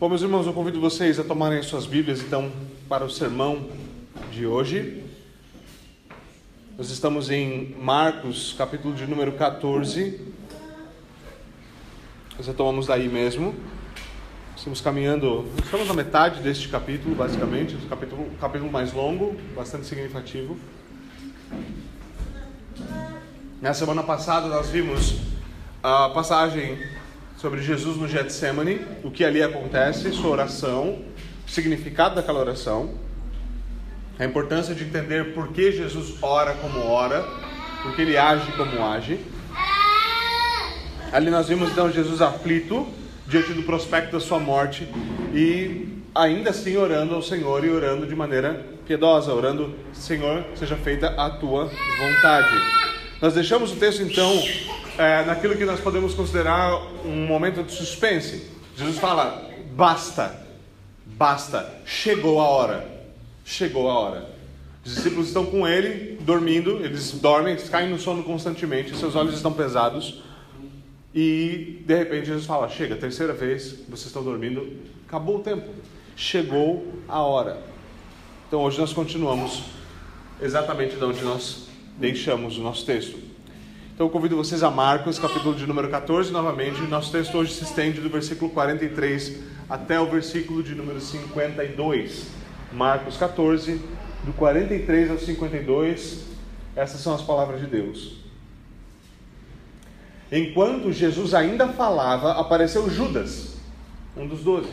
Bom, meus irmãos, eu convido vocês a tomarem suas Bíblias, então, para o sermão de hoje. Nós estamos em Marcos, capítulo de número 14. Nós retomamos daí mesmo. Estamos caminhando, estamos na metade deste capítulo, basicamente, o capítulo, capítulo mais longo, bastante significativo. Na semana passada nós vimos a passagem sobre Jesus no Getsemane, o que ali acontece, sua oração, o significado daquela oração, a importância de entender por que Jesus ora como ora, por que ele age como age. Ali nós vimos então Jesus aflito diante do prospecto da sua morte e ainda assim orando ao Senhor e orando de maneira piedosa, orando, Senhor, seja feita a tua vontade. Nós deixamos o texto então é, naquilo que nós podemos considerar um momento de suspense. Jesus fala: basta, basta, chegou a hora, chegou a hora. Os discípulos estão com ele, dormindo, eles dormem, eles caem no sono constantemente, seus olhos estão pesados. E de repente Jesus fala: Chega, terceira vez, vocês estão dormindo, acabou o tempo, chegou a hora. Então hoje nós continuamos exatamente de onde nós deixamos o nosso texto. Então eu convido vocês a Marcos, capítulo de número 14, novamente. Nosso texto hoje se estende do versículo 43 até o versículo de número 52. Marcos 14, do 43 ao 52. Essas são as palavras de Deus. Enquanto Jesus ainda falava, apareceu Judas, um dos doze.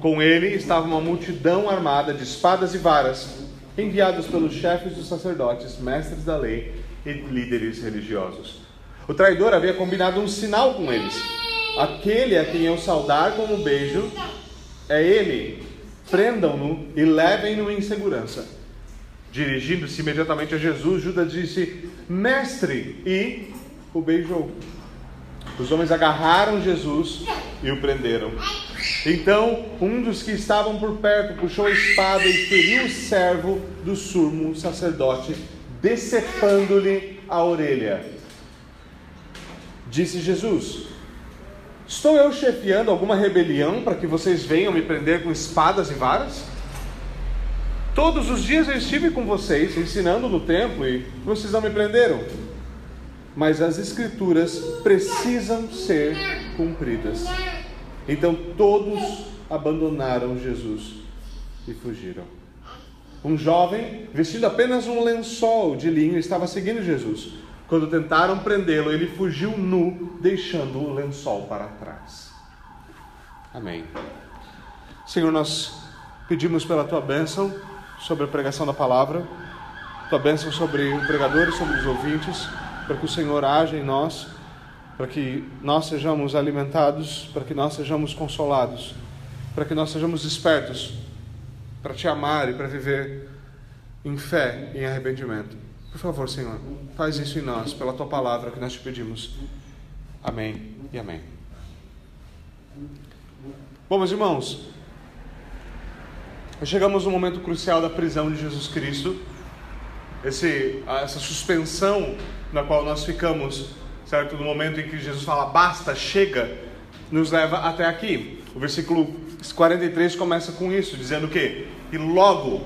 Com ele estava uma multidão armada de espadas e varas, enviados pelos chefes dos sacerdotes, mestres da lei e líderes religiosos. O traidor havia combinado um sinal com eles. Aquele a quem eu saudar com um beijo é ele. Prendam-no e levem-no em segurança. Dirigindo-se imediatamente a Jesus, Judas disse: Mestre, e o beijou. Os homens agarraram Jesus e o prenderam. Então, um dos que estavam por perto puxou a espada e feriu o servo do sumo sacerdote decepando-lhe a orelha. Disse Jesus: Estou eu chefiando alguma rebelião para que vocês venham me prender com espadas e varas? Todos os dias eu estive com vocês, ensinando no templo, e vocês não me prenderam. Mas as Escrituras precisam ser cumpridas. Então todos abandonaram Jesus e fugiram. Um jovem, vestindo apenas um lençol de linho, estava seguindo Jesus. Quando tentaram prendê-lo, ele fugiu nu, deixando o lençol para trás. Amém. Senhor, nós pedimos pela tua bênção sobre a pregação da palavra, tua bênção sobre o pregador e sobre os ouvintes, para que o Senhor haja em nós, para que nós sejamos alimentados, para que nós sejamos consolados, para que nós sejamos espertos para te amar e para viver em fé e em arrependimento. Por favor, Senhor, faz isso em nós, pela tua palavra que nós te pedimos. Amém e amém. Bom, meus irmãos, chegamos no momento crucial da prisão de Jesus Cristo, esse, essa suspensão na qual nós ficamos, certo? No momento em que Jesus fala basta, chega, nos leva até aqui. O versículo 43 começa com isso, dizendo que e logo,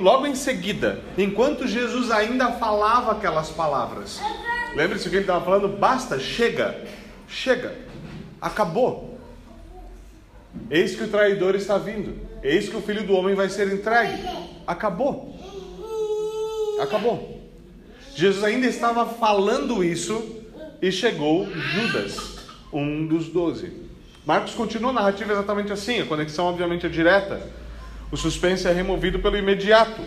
logo em seguida, enquanto Jesus ainda falava aquelas palavras, lembre-se que ele estava falando? Basta, chega, chega, acabou. Eis que o traidor está vindo, eis que o filho do homem vai ser entregue. Acabou, acabou. Jesus ainda estava falando isso e chegou Judas, um dos doze. Marcos continua a narrativa exatamente assim, a conexão obviamente é direta. O suspense é removido pelo imediato.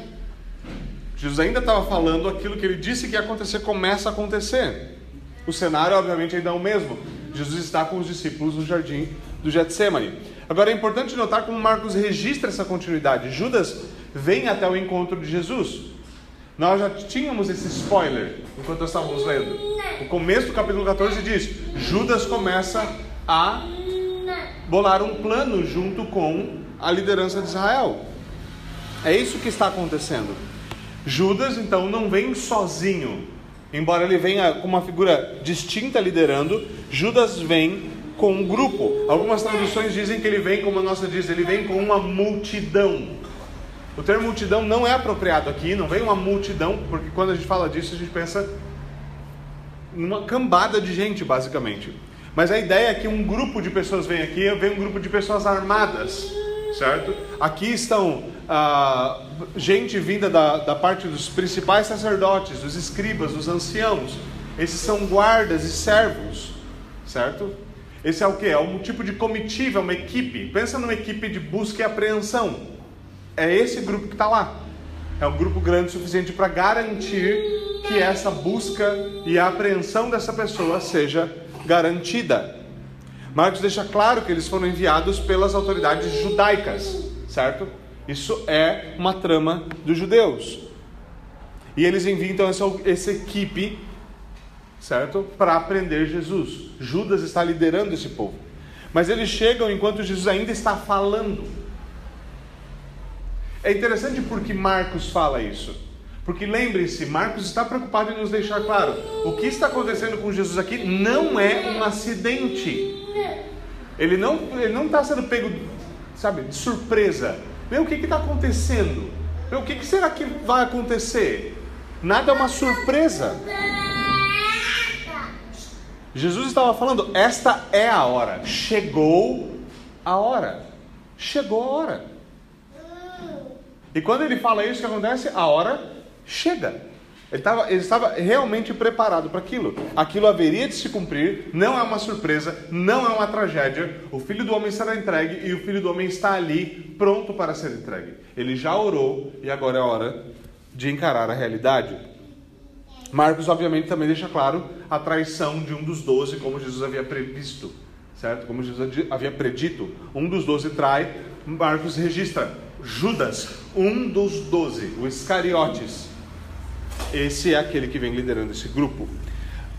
Jesus ainda estava falando aquilo que ele disse que ia acontecer, começa a acontecer. O cenário, obviamente, ainda é o mesmo. Jesus está com os discípulos no jardim do Getsemane. Agora é importante notar como Marcos registra essa continuidade. Judas vem até o encontro de Jesus. Nós já tínhamos esse spoiler enquanto estávamos lendo. O começo do capítulo 14 diz: Judas começa a bolar um plano junto com a liderança de Israel. É isso que está acontecendo. Judas, então, não vem sozinho. Embora ele venha com uma figura distinta liderando, Judas vem com um grupo. Algumas traduções dizem que ele vem, como a nossa diz, ele vem com uma multidão. O termo multidão não é apropriado aqui, não vem uma multidão, porque quando a gente fala disso, a gente pensa numa cambada de gente, basicamente. Mas a ideia é que um grupo de pessoas vem aqui, vem um grupo de pessoas armadas, certo? Aqui estão ah, gente vinda da, da parte dos principais sacerdotes, dos escribas, dos anciãos. Esses são guardas e servos, certo? Esse é o que? É um tipo de comitiva, uma equipe. Pensa numa equipe de busca e apreensão. É esse grupo que está lá. É um grupo grande o suficiente para garantir que essa busca e a apreensão dessa pessoa seja garantida. Marcos deixa claro que eles foram enviados pelas autoridades judaicas, certo? Isso é uma trama dos judeus. E eles enviam então essa, essa equipe, certo? Para aprender Jesus. Judas está liderando esse povo. Mas eles chegam enquanto Jesus ainda está falando. É interessante porque Marcos fala isso. Porque lembre-se, Marcos está preocupado em nos deixar claro: o que está acontecendo com Jesus aqui não é um acidente. Ele não ele não está sendo pego, sabe, de surpresa. Vê o que está acontecendo. Vê o que, que será que vai acontecer. Nada é uma surpresa. Jesus estava falando: esta é a hora. Chegou a hora. Chegou a hora. E quando ele fala isso, o que acontece? A hora chega. Ele estava, ele estava realmente preparado para aquilo. Aquilo haveria de se cumprir, não é uma surpresa, não é uma tragédia. O filho do homem será entregue e o filho do homem está ali, pronto para ser entregue. Ele já orou e agora é hora de encarar a realidade. Marcos, obviamente, também deixa claro a traição de um dos doze, como Jesus havia previsto, certo? Como Jesus havia predito. Um dos doze trai, Marcos registra Judas, um dos doze, o Iscariotes esse é aquele que vem liderando esse grupo.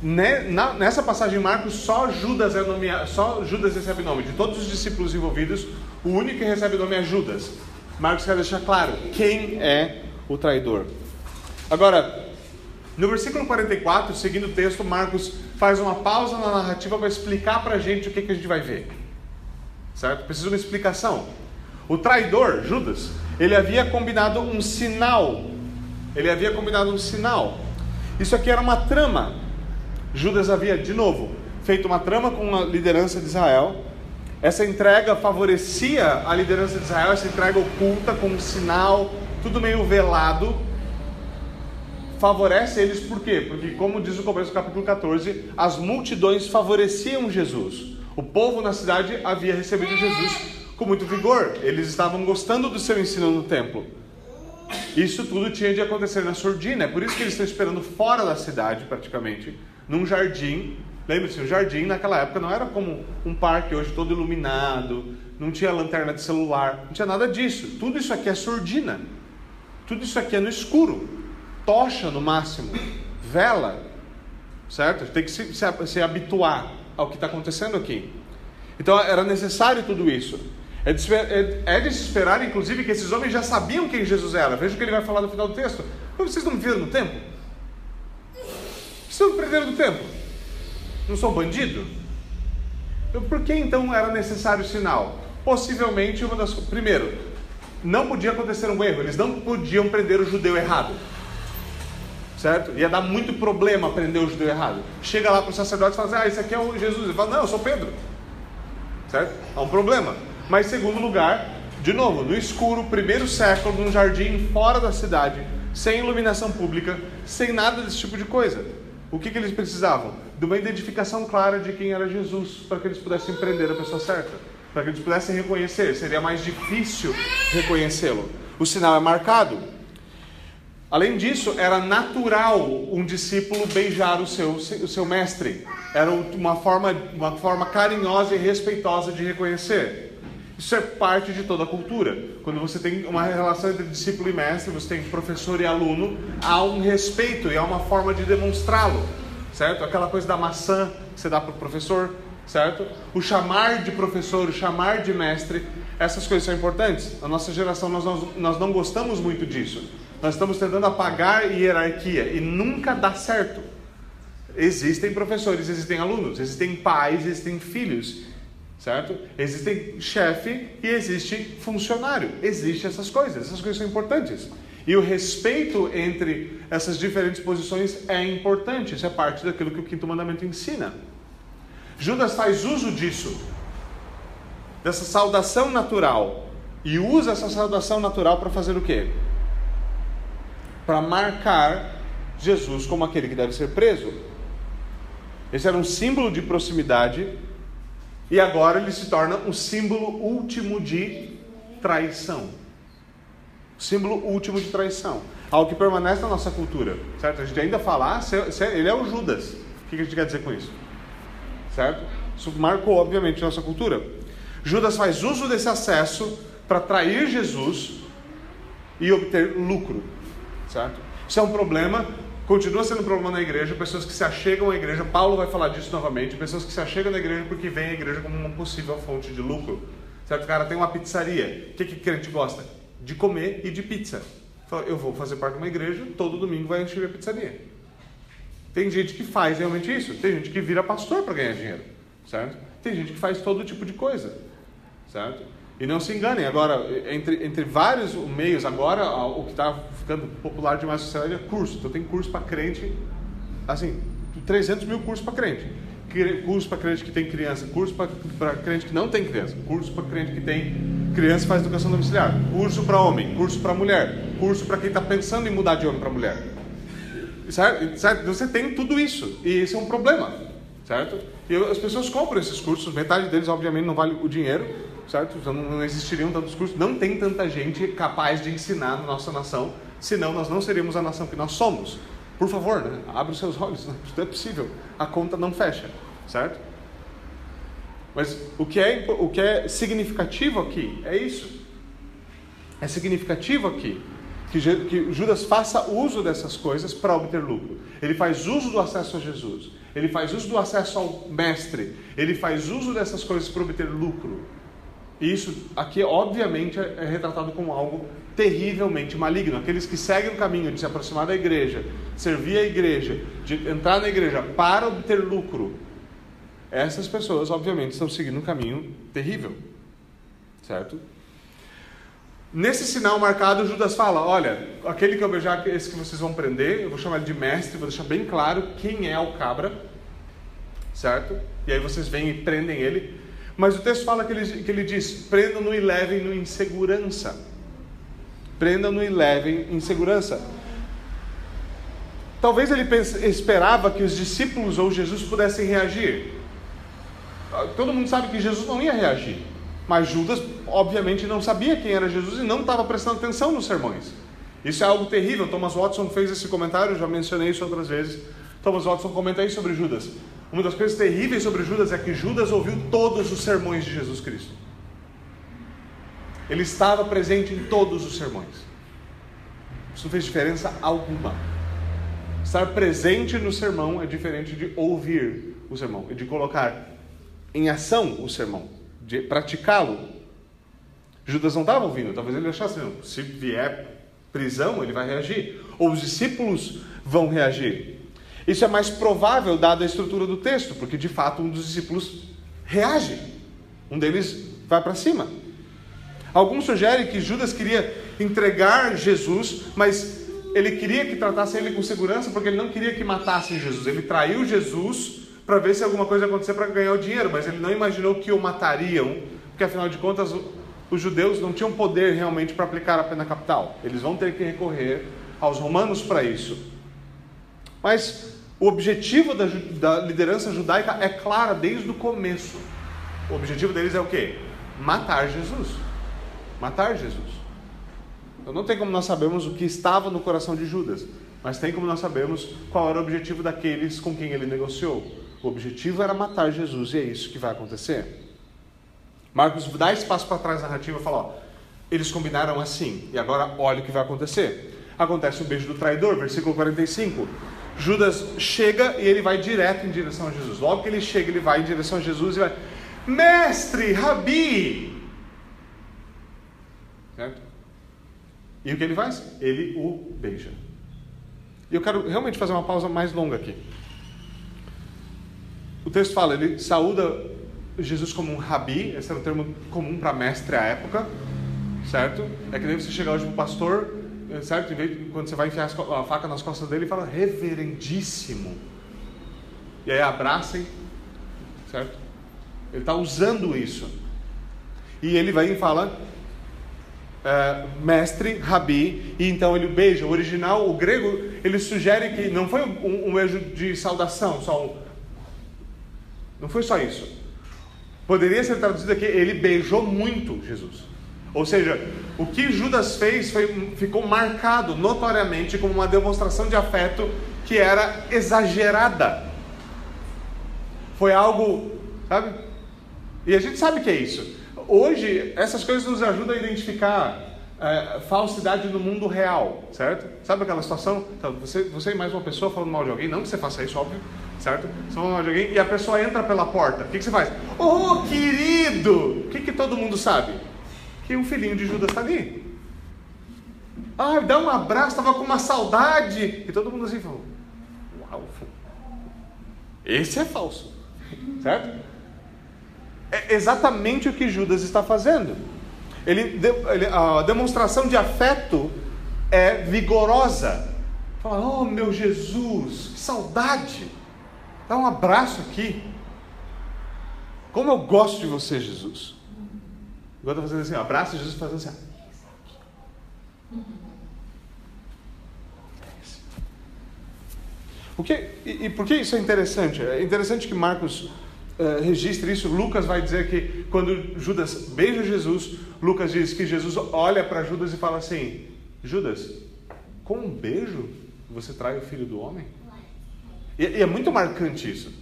Nessa passagem em Marcos, só Judas é nomeado, só Judas recebe nome. De todos os discípulos envolvidos, o único que recebe nome é Judas. Marcos quer deixar claro quem é o traidor. Agora, no versículo 44, seguindo o texto, Marcos faz uma pausa na narrativa para explicar para a gente o que, que a gente vai ver. Certo? Precisa de uma explicação. O traidor, Judas, ele havia combinado um sinal ele havia combinado um sinal. Isso aqui era uma trama. Judas havia, de novo, feito uma trama com a liderança de Israel. Essa entrega favorecia a liderança de Israel, essa entrega oculta, com um sinal, tudo meio velado. Favorece eles por quê? Porque, como diz o começo do capítulo 14, as multidões favoreciam Jesus. O povo na cidade havia recebido Jesus com muito vigor, eles estavam gostando do seu ensino no templo. Isso tudo tinha de acontecer na surdina, é por isso que eles estão esperando fora da cidade, praticamente, num jardim. Lembre-se, o jardim naquela época não era como um parque hoje todo iluminado, não tinha lanterna de celular, não tinha nada disso. Tudo isso aqui é surdina. Tudo isso aqui é no escuro. Tocha no máximo. Vela. Certo? Tem que se, se, se habituar ao que está acontecendo aqui. Então era necessário tudo isso. É de, é, é de se esperar, inclusive, que esses homens já sabiam quem Jesus era. Veja o que ele vai falar no final do texto. Vocês não viram no tempo? Vocês não perderam do tempo? Não sou bandido? Por que então era necessário o sinal? Possivelmente uma das. Primeiro, não podia acontecer um erro, eles não podiam prender o judeu errado. Certo? Ia dar muito problema prender o judeu errado. Chega lá para o sacerdote e fala assim: Ah, esse aqui é o Jesus. Ele fala: Não, eu sou Pedro. Certo? Há um problema. Mas, segundo lugar, de novo, no escuro, primeiro século, num jardim fora da cidade, sem iluminação pública, sem nada desse tipo de coisa. O que, que eles precisavam? De uma identificação clara de quem era Jesus, para que eles pudessem prender a pessoa certa, para que eles pudessem reconhecer. Seria mais difícil reconhecê-lo. O sinal é marcado. Além disso, era natural um discípulo beijar o seu, o seu mestre. Era uma forma, uma forma carinhosa e respeitosa de reconhecer. Isso é parte de toda a cultura. Quando você tem uma relação entre discípulo e mestre, você tem professor e aluno, há um respeito e há uma forma de demonstrá-lo, certo? Aquela coisa da maçã que você dá para o professor, certo? O chamar de professor, o chamar de mestre, essas coisas são importantes. Na nossa geração, nós, nós, nós não gostamos muito disso. Nós estamos tentando apagar hierarquia e nunca dá certo. Existem professores, existem alunos, existem pais, existem filhos certo? Existe chefe e existe funcionário. Existem essas coisas, essas coisas são importantes. E o respeito entre essas diferentes posições é importante, isso é parte daquilo que o quinto mandamento ensina. Judas faz uso disso, dessa saudação natural, e usa essa saudação natural para fazer o quê? Para marcar Jesus como aquele que deve ser preso. Esse era um símbolo de proximidade e agora ele se torna um símbolo último de traição. Símbolo último de traição. Algo que permanece na nossa cultura, certo? A gente ainda fala, ah, ele é o Judas. O que a gente quer dizer com isso? Certo? Isso marcou, obviamente, nossa cultura. Judas faz uso desse acesso para trair Jesus e obter lucro, certo? Isso é um problema Continua sendo um problema na igreja, pessoas que se achegam à igreja, Paulo vai falar disso novamente, pessoas que se achegam na igreja porque veem a igreja como uma possível fonte de lucro. Certo? O cara tem uma pizzaria. O que, que crente gosta? De comer e de pizza. Fala, eu vou fazer parte de uma igreja, todo domingo vai encher a pizzaria. Tem gente que faz realmente isso. Tem gente que vira pastor para ganhar dinheiro. Certo? Tem gente que faz todo tipo de coisa. Certo? E não se enganem, agora, entre, entre vários meios, agora o que está ficando popular demais na sociedade é curso. Então tem curso para crente, assim, 300 mil cursos para crente. Curso para crente que tem criança, curso para crente que não tem criança, curso para crente que tem criança e faz educação domiciliar, curso para homem, curso para mulher, curso para quem está pensando em mudar de homem para mulher. Certo? certo? Você tem tudo isso, e esse é um problema, certo? E as pessoas compram esses cursos, metade deles, obviamente, não vale o dinheiro, certo? Então não existiriam tantos cursos, não tem tanta gente capaz de ensinar na nossa nação, senão nós não seríamos a nação que nós somos. Por favor, né? abre os seus olhos, não é possível, a conta não fecha, certo? Mas o que é, o que é significativo aqui é isso. É significativo aqui que, que Judas faça uso dessas coisas para obter lucro. Ele faz uso do acesso a Jesus. Ele faz uso do acesso ao mestre. Ele faz uso dessas coisas para obter lucro. E isso aqui, obviamente, é, é retratado como algo terrivelmente maligno. Aqueles que seguem o caminho de se aproximar da igreja, servir a igreja, de entrar na igreja para obter lucro, essas pessoas, obviamente, estão seguindo um caminho terrível. Certo? Nesse sinal marcado, Judas fala: Olha, aquele que eu beijar, esse que vocês vão prender, eu vou chamar ele de mestre, vou deixar bem claro quem é o cabra, certo? E aí vocês vêm e prendem ele. Mas o texto fala que ele, que ele diz: prendam-no e levem-no em segurança. Prendam-no e levem em segurança. Talvez ele esperava que os discípulos ou Jesus pudessem reagir. Todo mundo sabe que Jesus não ia reagir. Mas Judas, obviamente, não sabia quem era Jesus e não estava prestando atenção nos sermões. Isso é algo terrível. Thomas Watson fez esse comentário, já mencionei isso outras vezes. Thomas Watson comenta aí sobre Judas. Uma das coisas terríveis sobre Judas é que Judas ouviu todos os sermões de Jesus Cristo. Ele estava presente em todos os sermões. Isso não fez diferença alguma. Estar presente no sermão é diferente de ouvir o sermão, é de colocar em ação o sermão, de praticá-lo. Judas não estava ouvindo, talvez ele achasse, se vier prisão, ele vai reagir. Ou os discípulos vão reagir. Isso é mais provável dada a estrutura do texto, porque de fato um dos discípulos reage. Um deles vai para cima. Alguns sugerem que Judas queria entregar Jesus, mas ele queria que tratasse ele com segurança porque ele não queria que matassem Jesus. Ele traiu Jesus para ver se alguma coisa acontecer para ganhar o dinheiro, mas ele não imaginou que o matariam, porque afinal de contas os judeus não tinham poder realmente para aplicar a pena capital. Eles vão ter que recorrer aos romanos para isso. Mas o objetivo da, da liderança judaica é clara desde o começo. O objetivo deles é o quê? Matar Jesus. Matar Jesus. Então não tem como nós sabermos o que estava no coração de Judas, mas tem como nós sabermos qual era o objetivo daqueles com quem ele negociou. O objetivo era matar Jesus e é isso que vai acontecer. Marcos dá espaço para trás na narrativa e fala: ó, eles combinaram assim, e agora olha o que vai acontecer. Acontece o beijo do traidor, versículo 45. Judas chega e ele vai direto em direção a Jesus. Logo que ele chega, ele vai em direção a Jesus e vai: Mestre, Rabi! Certo? E o que ele faz? Ele o beija. E eu quero realmente fazer uma pausa mais longa aqui. O texto fala, ele saúda Jesus como um rabi, esse era o termo comum para mestre à época, certo? É que nem você chegar hoje para o pastor, certo? Quando você vai enfiar a faca nas costas dele, fala reverendíssimo. E aí abracem, certo? Ele está usando isso. E ele vai e fala, é, mestre, rabi, e então ele beija. O original, o grego, ele sugere que não foi um, um beijo de saudação, só um. Não foi só isso. Poderia ser traduzido aqui, ele beijou muito Jesus. Ou seja, o que Judas fez foi, ficou marcado notoriamente como uma demonstração de afeto que era exagerada. Foi algo, sabe? E a gente sabe que é isso. Hoje, essas coisas nos ajudam a identificar é, falsidade no mundo real, certo? Sabe aquela situação? Então, você, você e mais uma pessoa falando mal de alguém, não que você faça isso, óbvio, certo? De alguém e a pessoa entra pela porta. O que, que você faz? Oh, querido! O que, que todo mundo sabe? Que um filhinho de Judas está ali. Ah, dá um abraço, estava com uma saudade. E todo mundo assim falou: Uau, esse é falso, certo? É exatamente o que Judas está fazendo. Ele, ele, a demonstração de afeto é vigorosa. Fala, oh meu Jesus, que saudade. Dá um abraço aqui. Como eu gosto de você, Jesus. Agora estou fazendo assim, abraço Jesus fazendo assim. Por que, e, e por que isso é interessante? É interessante que Marcos uh, registre isso. Lucas vai dizer que quando Judas beija Jesus, Lucas diz que Jesus olha para Judas e fala assim: Judas, com um beijo você trai o filho do homem? E, e é muito marcante isso.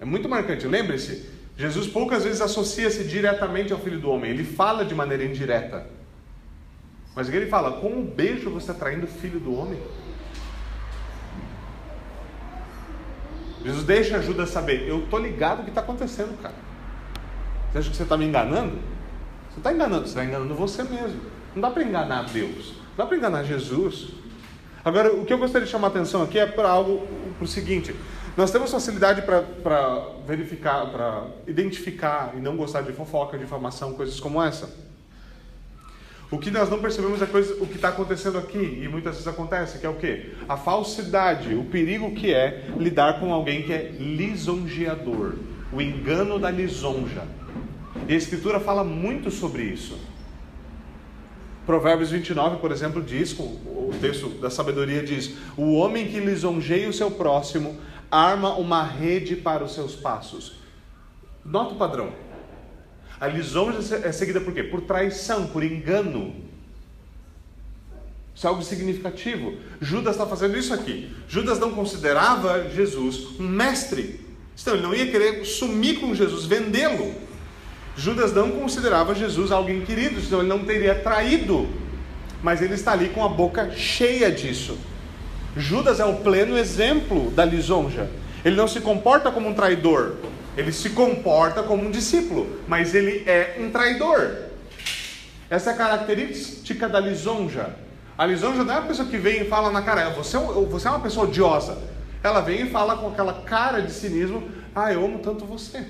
É muito marcante. Lembre-se, Jesus poucas vezes associa-se diretamente ao filho do homem, ele fala de maneira indireta. Mas ele fala: com um beijo você está traindo o filho do homem? Jesus deixa Judas saber, eu tô ligado o que está acontecendo, cara. Você acha que você está me enganando? Você está enganando, você está enganando você mesmo. Não dá para enganar Deus, não dá para enganar Jesus. Agora, o que eu gostaria de chamar a atenção aqui é para algo, para o seguinte: nós temos facilidade para verificar, para identificar e não gostar de fofoca, difamação, coisas como essa. O que nós não percebemos é coisa, o que está acontecendo aqui, e muitas vezes acontece, que é o que? A falsidade, o perigo que é lidar com alguém que é lisonjeador, o engano da lisonja. E a Escritura fala muito sobre isso. Provérbios 29, por exemplo, diz, o texto da sabedoria diz: O homem que lisonjeia o seu próximo arma uma rede para os seus passos. Nota o padrão. A lisonja é seguida por quê? Por traição, por engano. Isso é algo significativo. Judas está fazendo isso aqui. Judas não considerava Jesus um mestre. Então, ele não ia querer sumir com Jesus, vendê-lo. Judas não considerava Jesus alguém querido, senão ele não teria traído. Mas ele está ali com a boca cheia disso. Judas é o pleno exemplo da lisonja. Ele não se comporta como um traidor, ele se comporta como um discípulo, mas ele é um traidor. Essa é a característica da lisonja. A lisonja não é a pessoa que vem e fala na cara, você, é você é uma pessoa odiosa. Ela vem e fala com aquela cara de cinismo, ah, eu amo tanto você.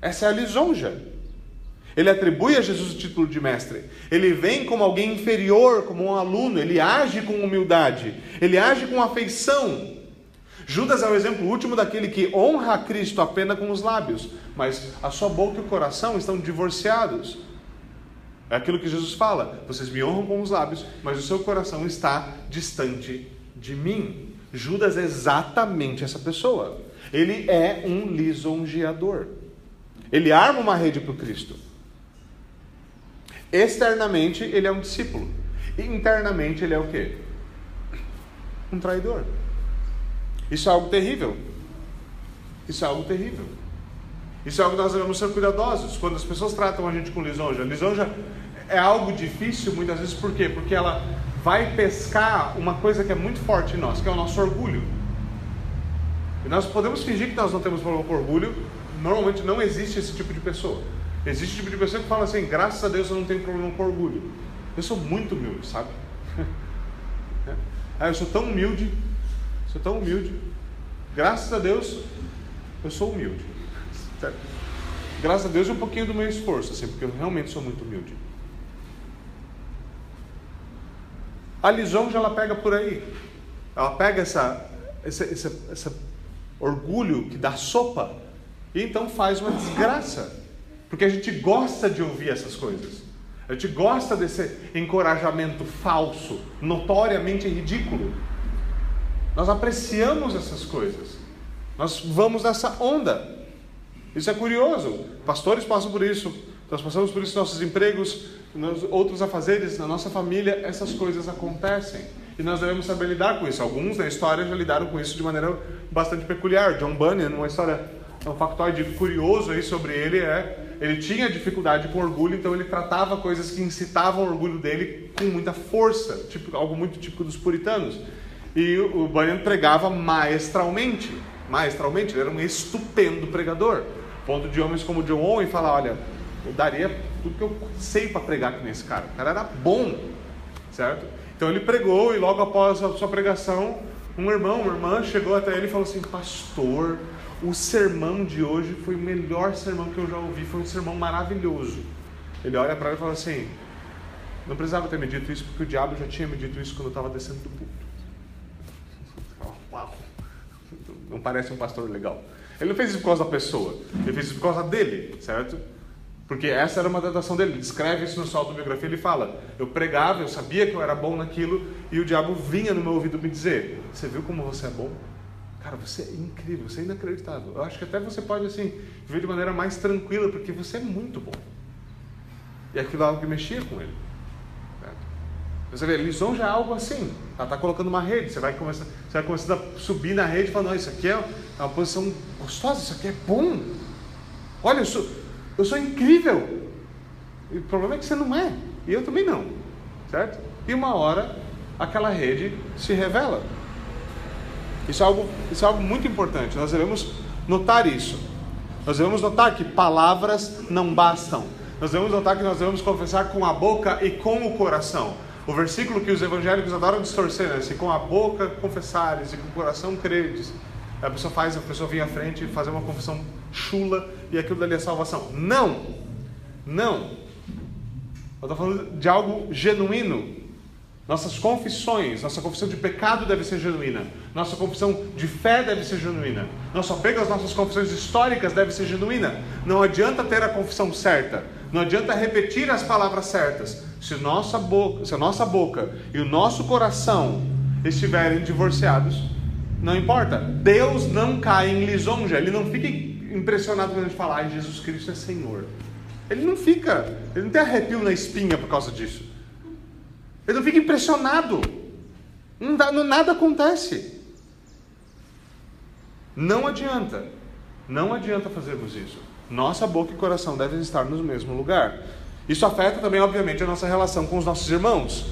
Essa é a lisonja. Ele atribui a Jesus o título de mestre. Ele vem como alguém inferior, como um aluno. Ele age com humildade. Ele age com afeição. Judas é o exemplo último daquele que honra a Cristo apenas com os lábios, mas a sua boca e o coração estão divorciados. É aquilo que Jesus fala: vocês me honram com os lábios, mas o seu coração está distante de mim. Judas é exatamente essa pessoa. Ele é um lisonjeador. Ele arma uma rede para o Cristo. Externamente, ele é um discípulo. Internamente, ele é o quê? Um traidor. Isso é algo terrível. Isso é algo terrível. Isso é algo que nós devemos ser cuidadosos. Quando as pessoas tratam a gente com lisonja, lisonja é algo difícil muitas vezes, por quê? Porque ela vai pescar uma coisa que é muito forte em nós, que é o nosso orgulho. E nós podemos fingir que nós não temos problema com orgulho, normalmente não existe esse tipo de pessoa. Existe tipo de pessoa que fala assim: graças a Deus eu não tenho problema com orgulho. Eu sou muito humilde, sabe? ah, eu sou tão humilde Sou tão humilde. Graças a Deus, eu sou humilde. Certo? Graças a Deus é um pouquinho do meu esforço, assim, porque eu realmente sou muito humilde. A lisonja ela pega por aí. Ela pega essa, essa, essa, essa orgulho que dá sopa e então faz uma desgraça. Porque a gente gosta de ouvir essas coisas. A gente gosta desse encorajamento falso, notoriamente ridículo. Nós apreciamos essas coisas. Nós vamos nessa onda. Isso é curioso. Pastores passam por isso. Nós passamos por isso nos nossos empregos, nos outros afazeres, na nossa família. Essas coisas acontecem. E nós devemos saber lidar com isso. Alguns na história já lidaram com isso de maneira bastante peculiar. John Bunyan, uma história, um factoide curioso aí sobre ele é ele tinha dificuldade com orgulho, então ele tratava coisas que incitavam o orgulho dele com muita força, tipo algo muito típico dos puritanos. E o Bunyan pregava maestralmente, maestralmente, ele era um estupendo pregador. Ponto de homens como John Owen falar, olha, eu daria tudo que eu sei para pregar aqui nesse cara. O cara era bom, certo? Então ele pregou e logo após a sua pregação, um irmão, uma irmã chegou até ele e falou assim: Pastor, o sermão de hoje foi o melhor sermão que eu já ouvi, foi um sermão maravilhoso. Ele olha para ele e fala assim: Não precisava ter me dito isso, porque o diabo já tinha me dito isso quando eu estava descendo do púlpito. Uau! Não parece um pastor legal. Ele não fez isso por causa da pessoa, ele fez isso por causa dele, certo? Porque essa era uma tentação dele. Ele descreve isso na sua autobiografia. Ele fala: Eu pregava, eu sabia que eu era bom naquilo, e o diabo vinha no meu ouvido me dizer: Você viu como você é bom? Cara, você é incrível, você é inacreditável. Eu acho que até você pode assim viver de maneira mais tranquila, porque você é muito bom. E aquilo é algo que mexia com ele. Você vê, lisonja é algo assim. Ela está colocando uma rede. Você vai começar, você vai começar a subir na rede e falar: Não, isso aqui é uma posição gostosa, isso aqui é bom. Olha, eu sou, eu sou incrível. E o problema é que você não é. E eu também não. Certo? E uma hora aquela rede se revela. Isso é algo, isso é algo muito importante. Nós devemos notar isso. Nós devemos notar que palavras não bastam. Nós devemos notar que nós devemos confessar com a boca e com o coração. O versículo que os evangélicos adoram distorcer, né? Se com a boca confessares e com o coração credes. A pessoa faz, a pessoa vem à frente e fazer uma confissão chula e aquilo dali é salvação. Não! Não! Eu estou falando de algo genuíno. Nossas confissões, nossa confissão de pecado deve ser genuína. Nossa confissão de fé deve ser genuína. Nosso apego às nossas confissões históricas deve ser genuína. Não adianta ter a confissão certa. Não adianta repetir as palavras certas. Se, nossa boca, se a nossa boca e o nosso coração estiverem divorciados, não importa. Deus não cai em lisonja. Ele não fica impressionado quando a gente fala, ai, Jesus Cristo é Senhor. Ele não fica, ele não tem arrepio na espinha por causa disso. Ele não fica impressionado. Não dá, não, nada acontece. Não adianta. Não adianta fazermos isso. Nossa boca e coração devem estar no mesmo lugar. Isso afeta também, obviamente, a nossa relação com os nossos irmãos.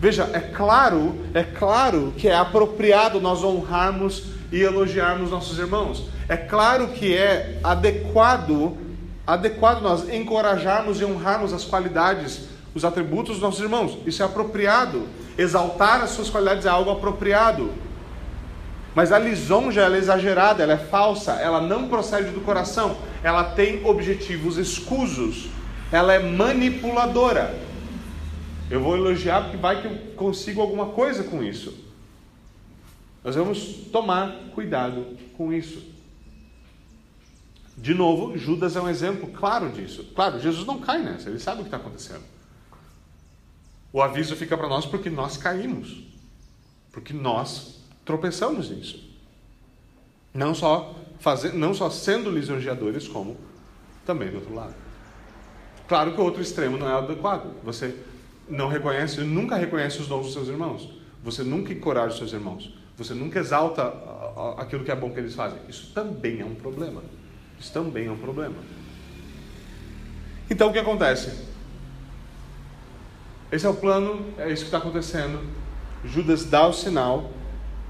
Veja, é claro, é claro que é apropriado nós honrarmos e elogiarmos nossos irmãos. É claro que é adequado, adequado nós encorajarmos e honrarmos as qualidades, os atributos dos nossos irmãos. Isso é apropriado. Exaltar as suas qualidades é algo apropriado. Mas a lisonja ela é exagerada, ela é falsa, ela não procede do coração, ela tem objetivos escusos, ela é manipuladora. Eu vou elogiar porque vai que eu consigo alguma coisa com isso. Nós vamos tomar cuidado com isso. De novo, Judas é um exemplo claro disso. Claro, Jesus não cai nessa, ele sabe o que está acontecendo. O aviso fica para nós porque nós caímos, porque nós tropeçamos nisso. Não só, fazer, não só sendo lisonjeadores, como também do outro lado. Claro que o outro extremo não é adequado. Você não reconhece, nunca reconhece os dons dos seus irmãos. Você nunca encoraja os seus irmãos. Você nunca exalta aquilo que é bom que eles fazem. Isso também é um problema. Isso também é um problema. Então o que acontece? Esse é o plano, é isso que está acontecendo. Judas dá o sinal.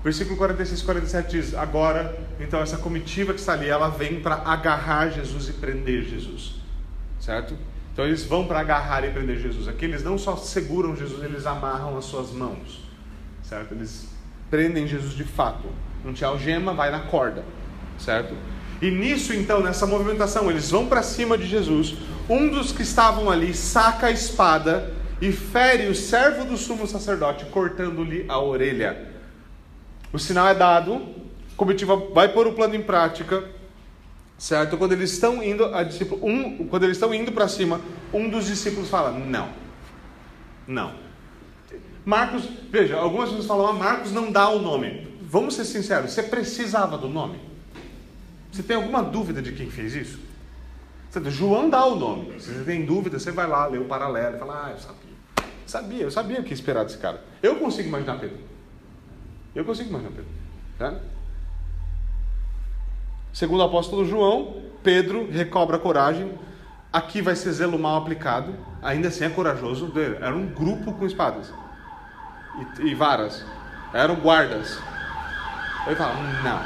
Versículo 46 e 47 diz: Agora, então, essa comitiva que está ali, ela vem para agarrar Jesus e prender Jesus. Certo? Então, eles vão para agarrar e prender Jesus. Aqui, eles não só seguram Jesus, eles amarram as suas mãos. Certo? Eles prendem Jesus de fato. Não te algema, vai na corda. Certo? E nisso, então, nessa movimentação, eles vão para cima de Jesus. Um dos que estavam ali saca a espada e fere o servo do sumo sacerdote, cortando-lhe a orelha. O sinal é dado, a comitiva vai pôr o plano em prática, certo? Quando eles estão indo, a discípulo, um, quando eles estão indo para cima, um dos discípulos fala: Não, não. Marcos, veja, algumas pessoas falam: ah, Marcos não dá o nome. Vamos ser sinceros, você precisava do nome? Você tem alguma dúvida de quem fez isso? João dá o nome. Se você tem dúvida, você vai lá, lê o paralelo e fala: Ah, eu sabia. Sabia, eu sabia o que esperar desse cara. Eu consigo imaginar Pedro. Eu consigo imaginar Pedro. Tá? Segundo o apóstolo João, Pedro recobra coragem. Aqui vai ser zelo mal aplicado. Ainda assim é corajoso. Era um grupo com espadas e, e varas. Eram guardas. Ele fala: Não,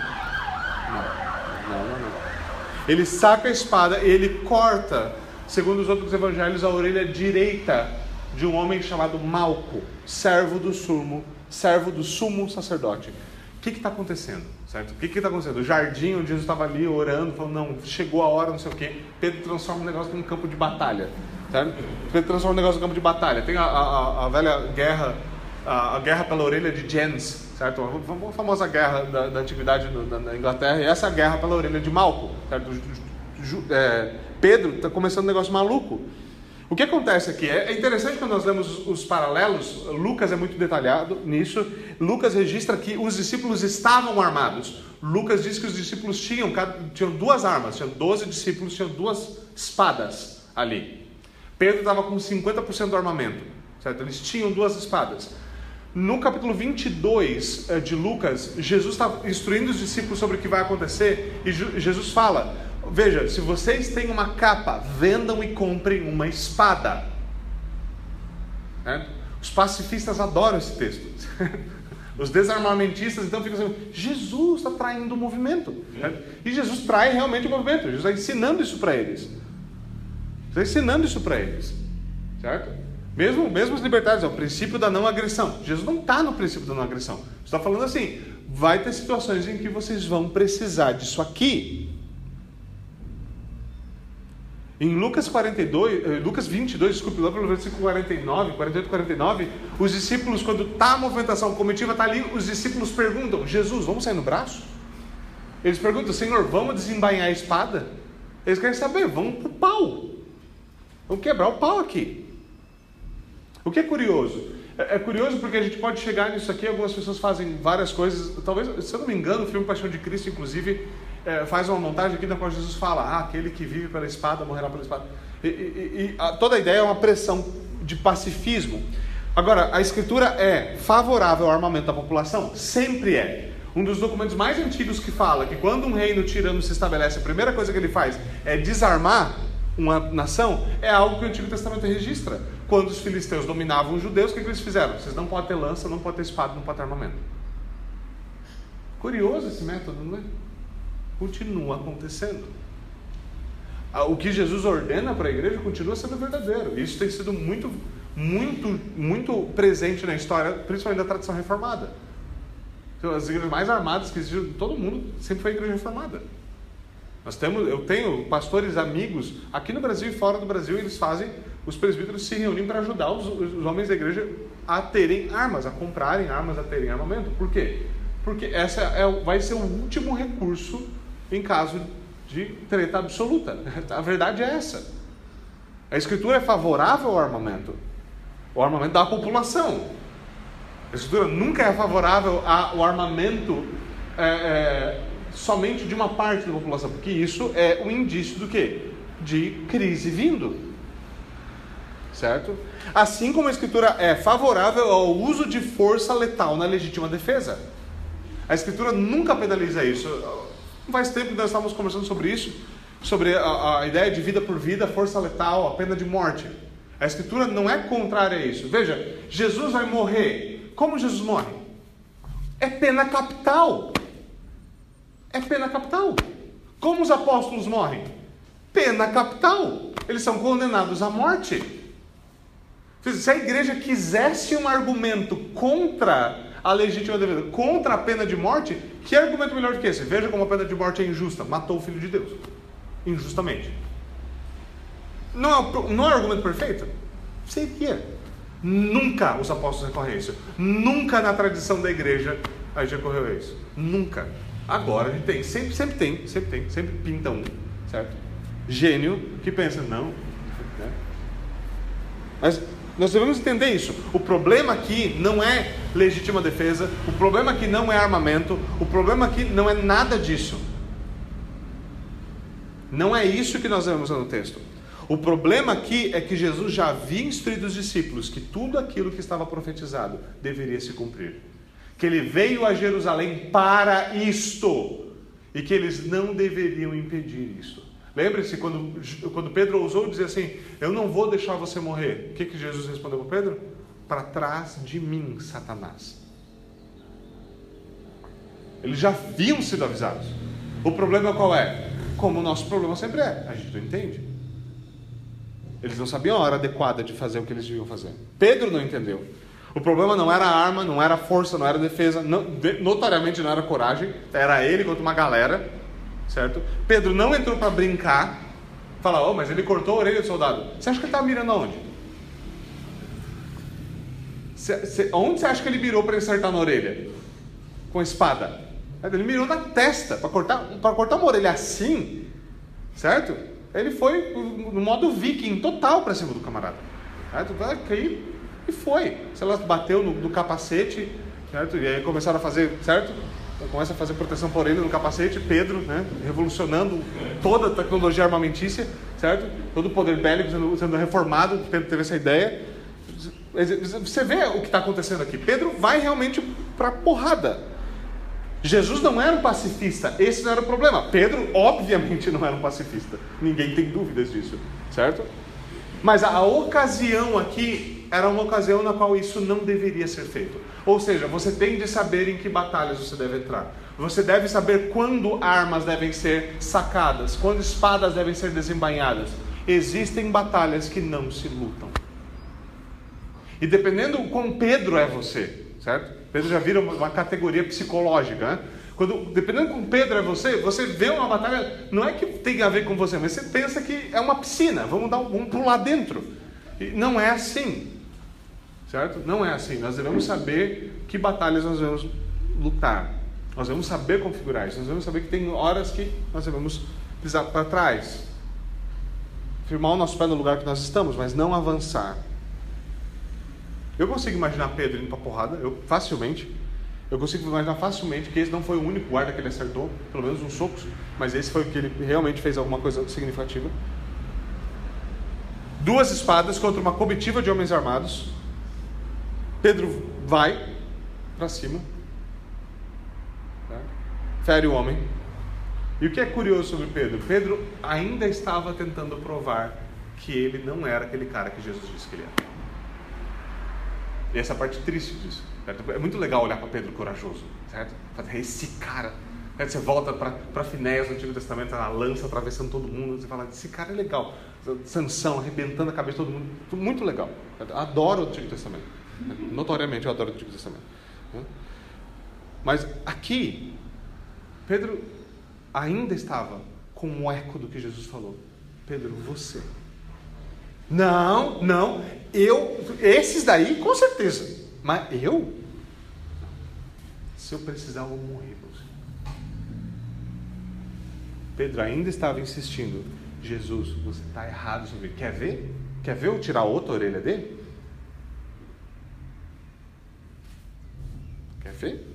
não, não, não, não. Ele saca a espada e ele corta, segundo os outros evangelhos, a orelha direita de um homem chamado Malco, servo do sumo, servo do sumo sacerdote. O que está acontecendo? Certo? O que está acontecendo? O jardim onde Jesus estava ali orando, falando, não, chegou a hora, não sei o quê. Pedro transforma o negócio num campo de batalha. Certo? Pedro transforma o negócio num campo de batalha. Tem a, a, a velha guerra, a, a, guerra pela orelha de Jens, certo? A famosa guerra da, da antiguidade na, Inglaterra. E essa guerra pela orelha de Malco. Certo? É, Pedro está começando um negócio maluco. O que acontece aqui? É, é interessante quando nós lemos os paralelos, Lucas é muito detalhado nisso. Lucas registra que os discípulos estavam armados. Lucas diz que os discípulos tinham, tinham duas armas, tinham 12 discípulos, tinham duas espadas ali. Pedro estava com 50% do armamento, certo? Eles tinham duas espadas. No capítulo 22 eh, de Lucas, Jesus está instruindo os discípulos sobre o que vai acontecer e Jesus fala: Veja, se vocês têm uma capa, vendam e comprem uma espada. É? Os pacifistas adoram esse texto. Os desarmamentistas então ficam assim: Jesus está traindo o movimento. É? E Jesus trai realmente o movimento. Jesus está ensinando isso para eles. Está ensinando isso para eles. Certo? Mesmo, mesmo os libertários, é o princípio da não agressão. Jesus não está no princípio da não agressão. Está falando assim: vai ter situações em que vocês vão precisar disso aqui. Em Lucas 42, eh, Lucas 22, desculpe, lá pelo versículo 49, 48, 49, os discípulos, quando está a movimentação comitiva, está ali, os discípulos perguntam: Jesus, vamos sair no braço? Eles perguntam: Senhor, vamos desembainhar a espada? Eles querem saber, vamos para o pau. Vamos quebrar o pau aqui. O que é curioso? É, é curioso porque a gente pode chegar nisso aqui, algumas pessoas fazem várias coisas. Talvez, se eu não me engano, o filme Paixão de Cristo, inclusive, é, faz uma montagem aqui na qual Jesus fala: ah, aquele que vive pela espada morrerá pela espada. E, e, e a, toda a ideia é uma pressão de pacifismo. Agora, a escritura é favorável ao armamento da população? Sempre é. Um dos documentos mais antigos que fala que quando um reino tirano se estabelece, a primeira coisa que ele faz é desarmar uma nação, é algo que o Antigo Testamento registra. Quando os filisteus dominavam os judeus, o que, que eles fizeram? Vocês não podem ter lança, não podem ter espada, não podem ter armamento. Curioso esse método, não é? Continua acontecendo. O que Jesus ordena para a igreja continua sendo verdadeiro. Isso tem sido muito, muito, muito presente na história, principalmente da tradição reformada. Então, as igrejas mais armadas que existiram, todo mundo sempre foi igreja reformada. Nós temos, eu tenho pastores amigos aqui no Brasil e fora do Brasil, eles fazem, os presbíteros se reúnem para ajudar os, os homens da igreja a terem armas, a comprarem armas, a terem armamento. Por quê? Porque essa é, vai ser o último recurso em caso de treta absoluta. A verdade é essa. A escritura é favorável ao armamento, o armamento da população. A escritura nunca é favorável ao armamento é, é, somente de uma parte da população, porque isso é um indício do que? De crise vindo. Certo? Assim como a escritura é favorável ao uso de força letal na legítima defesa. A escritura nunca penaliza isso. Não faz tempo que nós estávamos conversando sobre isso, sobre a, a ideia de vida por vida, força letal, a pena de morte. A Escritura não é contrária a isso. Veja, Jesus vai morrer. Como Jesus morre? É pena capital. É pena capital. Como os apóstolos morrem? Pena capital. Eles são condenados à morte. Se a igreja quisesse um argumento contra a legítima defesa contra a pena de morte, que argumento melhor do que esse? Veja como a pena de morte é injusta. Matou o filho de Deus. Injustamente. Não é, não é um argumento perfeito? Seria. Nunca os apóstolos recorrem a isso. Nunca na tradição da igreja a gente recorreu a isso. Nunca. Agora a gente tem, sempre, sempre tem, sempre tem, sempre pinta um, certo? Gênio que pensa, não. Né? Mas nós devemos entender isso. O problema aqui não é legítima defesa, o problema aqui não é armamento, o problema aqui não é nada disso. Não é isso que nós vemos no texto. O problema aqui é que Jesus já havia instruído os discípulos que tudo aquilo que estava profetizado deveria se cumprir. Que ele veio a Jerusalém para isto e que eles não deveriam impedir isto. Lembre-se quando, quando Pedro ousou dizer assim: Eu não vou deixar você morrer. O que, que Jesus respondeu para Pedro? Para trás de mim, Satanás. Eles já haviam sido avisados. O problema qual é? Como o nosso problema sempre é, a gente não entende. Eles não sabiam a hora adequada de fazer o que eles deviam fazer. Pedro não entendeu. O problema não era a arma, não era força, não era defesa, não, notoriamente não era coragem, era ele contra uma galera, certo? Pedro não entrou para brincar, falar, oh, mas ele cortou a orelha do soldado. Você acha que ele estava mirando aonde? Cê, cê, onde você acha que ele mirou para acertar na orelha? Com a espada. Ele mirou na testa, para cortar, para cortar uma orelha assim, certo? Ele foi no modo viking total para cima do camarada. Certo? Cair e foi. Se ela bateu no, no, capacete, certo? E aí começaram a fazer, certo? Então começa a fazer proteção por ele no capacete, Pedro, né? Revolucionando toda a tecnologia armamentícia, certo? Todo o poder bélico sendo, sendo reformado, Pedro teve essa ideia. Você vê o que está acontecendo aqui. Pedro vai realmente para porrada. Jesus não era um pacifista, esse não era o problema. Pedro, obviamente, não era um pacifista. Ninguém tem dúvidas disso, certo? Mas a ocasião aqui era uma ocasião na qual isso não deveria ser feito. Ou seja, você tem de saber em que batalhas você deve entrar. Você deve saber quando armas devem ser sacadas, quando espadas devem ser desembainhadas. Existem batalhas que não se lutam. E dependendo com Pedro é você, certo? Pedro já vira uma, categoria psicológica, né? Quando, dependendo com Pedro é você, você vê uma batalha, não é que tem a ver com você, mas você pensa que é uma piscina, vamos, dar, vamos pular dentro. E não é assim. Certo? Não é assim. Nós devemos saber que batalhas nós devemos lutar. Nós devemos saber configurar isso. Nós devemos saber que tem horas que nós devemos pisar para trás. Firmar o nosso pé no lugar que nós estamos, mas não avançar. Eu consigo imaginar Pedro indo para porrada, eu facilmente. Eu consigo imaginar facilmente que esse não foi o único guarda que ele acertou, pelo menos uns socos, mas esse foi o que ele realmente fez alguma coisa significativa. Duas espadas contra uma comitiva de homens armados. Pedro vai para cima, tá? fere o homem. E o que é curioso sobre Pedro? Pedro ainda estava tentando provar que ele não era aquele cara que Jesus disse que ele era. E essa parte triste disso. Certo? É muito legal olhar para Pedro corajoso, certo? Fazer esse cara. Certo? Você volta para Finéias no Antigo Testamento, a lança atravessando todo mundo, você fala, esse cara é legal. Sansão arrebentando a cabeça de todo mundo, muito legal. Certo? Adoro o Antigo Testamento. Notoriamente eu adoro o Antigo Testamento. Mas aqui, Pedro ainda estava com um eco do que Jesus falou. Pedro, você não, não. Eu, esses daí, com certeza. Mas eu? Se eu precisar, eu vou morrer. Pedro ainda estava insistindo. Jesus, você está errado sobre. Quer ver? Quer ver eu tirar outra orelha dele? Quer ver?